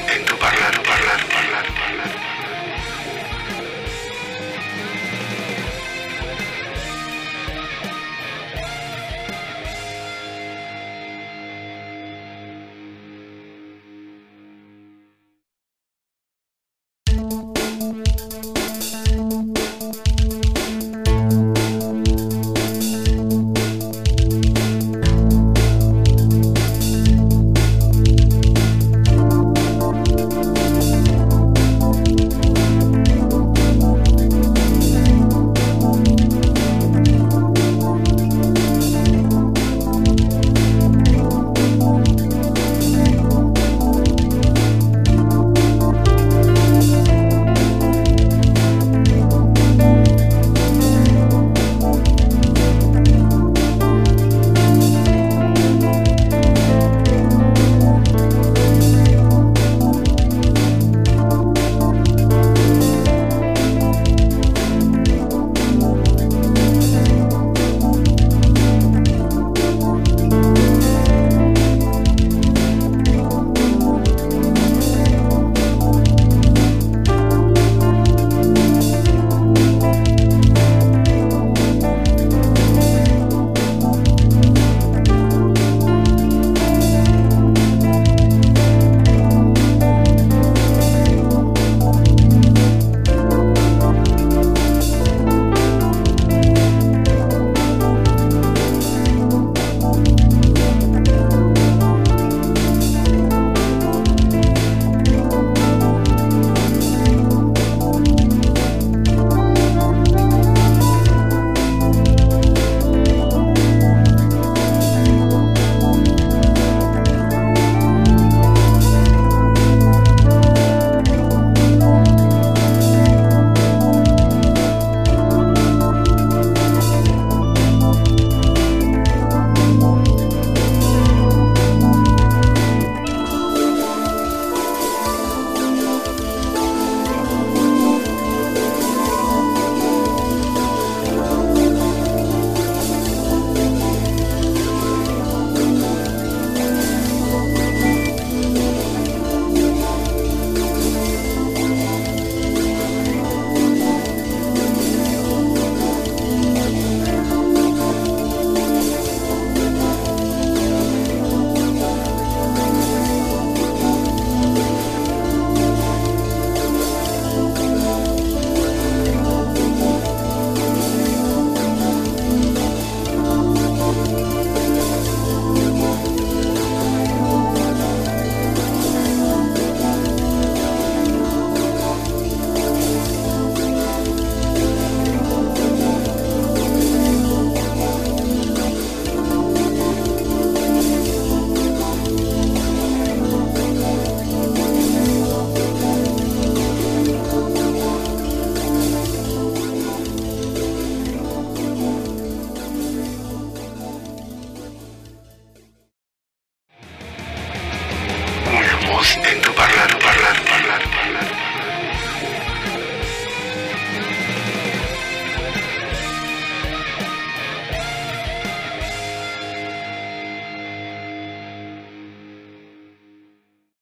en tu parlar, parlar, parlar, parlar.